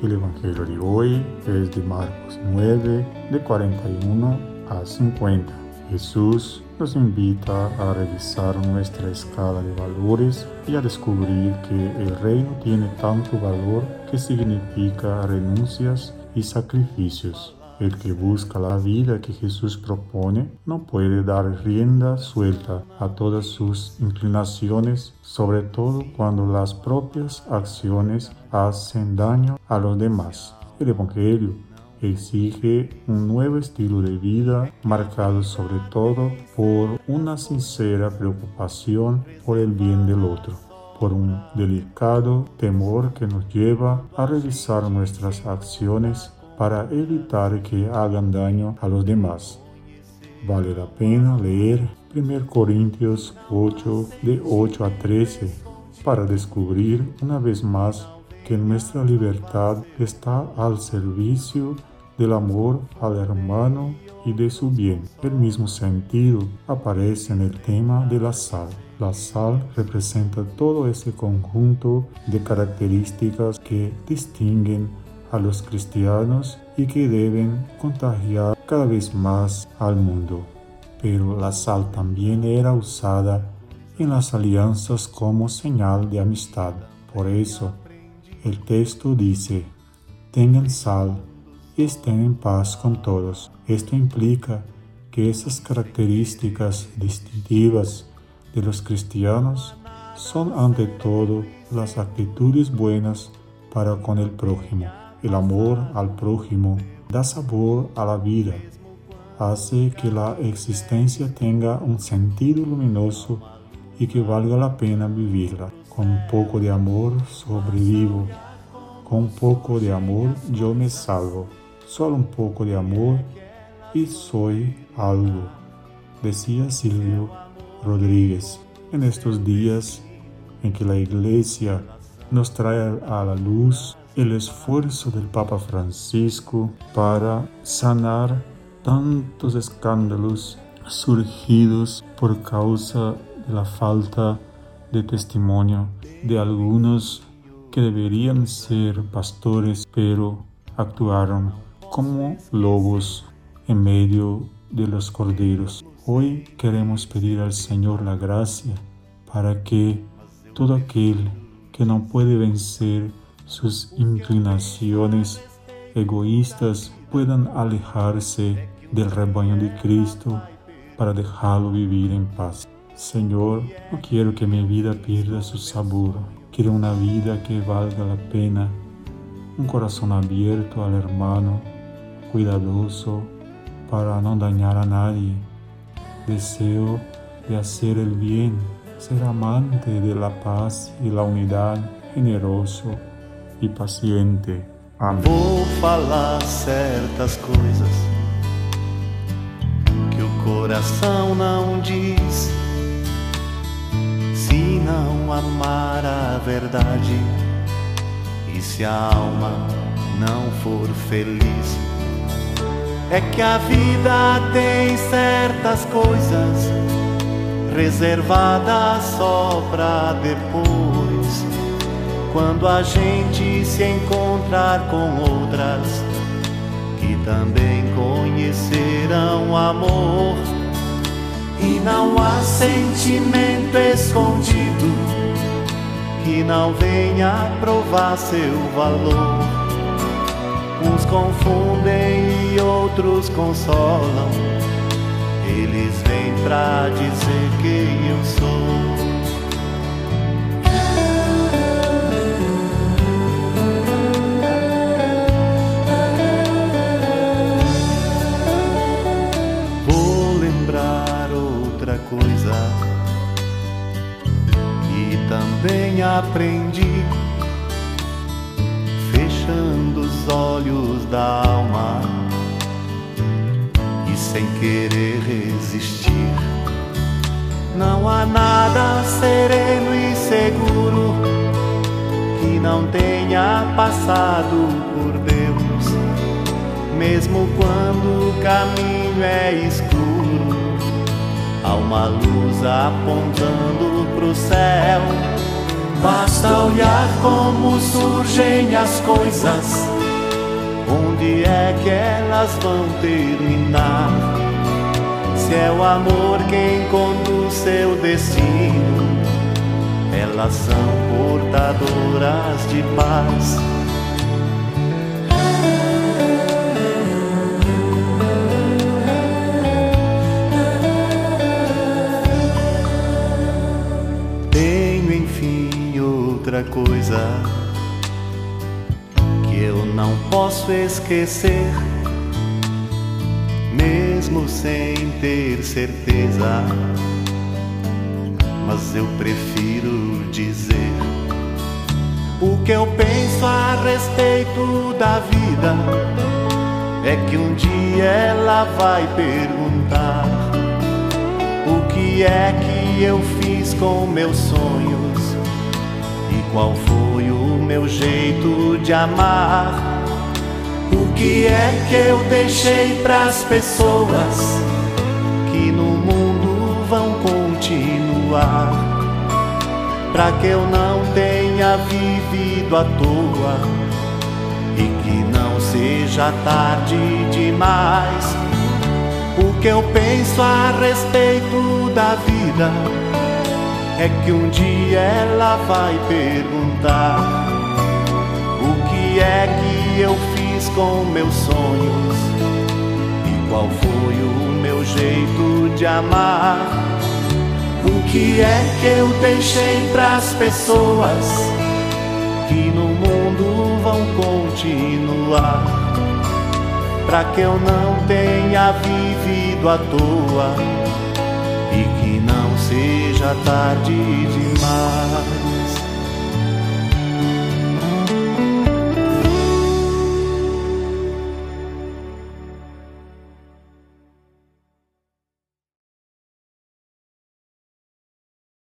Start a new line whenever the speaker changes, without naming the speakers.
El Evangelio de hoy es de Marcos 9, de 41 a 50. Jesús nos invita a revisar nuestra escala de valores y a descubrir que el reino tiene tanto valor que significa renuncias y sacrificios. El que busca la vida que Jesús propone no puede dar rienda suelta a todas sus inclinaciones, sobre todo cuando las propias acciones hacen daño a los demás. El Evangelio exige un nuevo estilo de vida marcado sobre todo por una sincera preocupación por el bien del otro por un delicado temor que nos lleva a revisar nuestras acciones para evitar que hagan daño a los demás. Vale la pena leer 1 Corintios 8 de 8 a 13 para descubrir una vez más que nuestra libertad está al servicio del amor al hermano y de su bien. El mismo sentido aparece en el tema de la sal. La sal representa todo ese conjunto de características que distinguen a los cristianos y que deben contagiar cada vez más al mundo. Pero la sal también era usada en las alianzas como señal de amistad. Por eso, el texto dice, tengan sal y estén en paz con todos. Esto implica que esas características distintivas de los cristianos son ante todo las actitudes buenas para con el prójimo. El amor al prójimo da sabor a la vida, hace que la existencia tenga un sentido luminoso y que valga la pena vivirla. Con un poco de amor sobrevivo, con un poco de amor yo me salvo, solo un poco de amor y soy algo, decía Silvio Rodríguez. En estos días en que la iglesia nos trae a la luz el esfuerzo del Papa Francisco para sanar tantos escándalos surgidos por causa de la falta de testimonio de algunos que deberían ser pastores pero actuaron como lobos en medio de los corderos. Hoy queremos pedir al Señor la gracia para que todo aquel que no puede vencer sus inclinaciones egoístas puedan alejarse del rebaño de Cristo para dejarlo vivir en paz. Señor, no quiero que mi vida pierda su sabor, quiero una vida que valga la pena, un corazón abierto al hermano, cuidadoso para no dañar a nadie. Deseo de hacer el bien, ser amante de la paz y la unidad, generoso e paciente. Amém.
Vou falar certas coisas que o coração não diz. Se não amar a verdade e se a alma não for feliz, é que a vida tem certas coisas reservadas só pra depois quando a gente se encontrar com outras que também conhecerão amor. E não há sentimento escondido que não venha provar seu valor. Uns confundem e outros consolam. Eles vêm pra dizer quem eu sou. Aprendi, fechando os olhos da alma e sem querer resistir. Não há nada sereno e seguro que não tenha passado por Deus, mesmo quando o caminho é escuro. Há uma luz apontando pro céu Basta olhar como surgem as coisas, onde é que elas vão terminar? Se é o amor quem conduz seu destino, elas são portadoras de paz. Que eu não posso esquecer, mesmo sem ter certeza. Mas eu prefiro dizer o que eu penso a respeito da vida. É que um dia ela vai perguntar o que é que eu fiz com meus sonhos qual foi o meu jeito de amar? O que é que eu deixei pras pessoas que no mundo vão continuar? Pra que eu não tenha vivido à toa e que não seja tarde demais. O que eu penso a respeito da vida é que um dia ela vai perguntar o que é que eu fiz com meus sonhos e qual foi o meu jeito de amar. O que é que eu deixei pras pessoas que no mundo vão continuar? Pra que eu não tenha vivido à toa e que não seja tarde demais.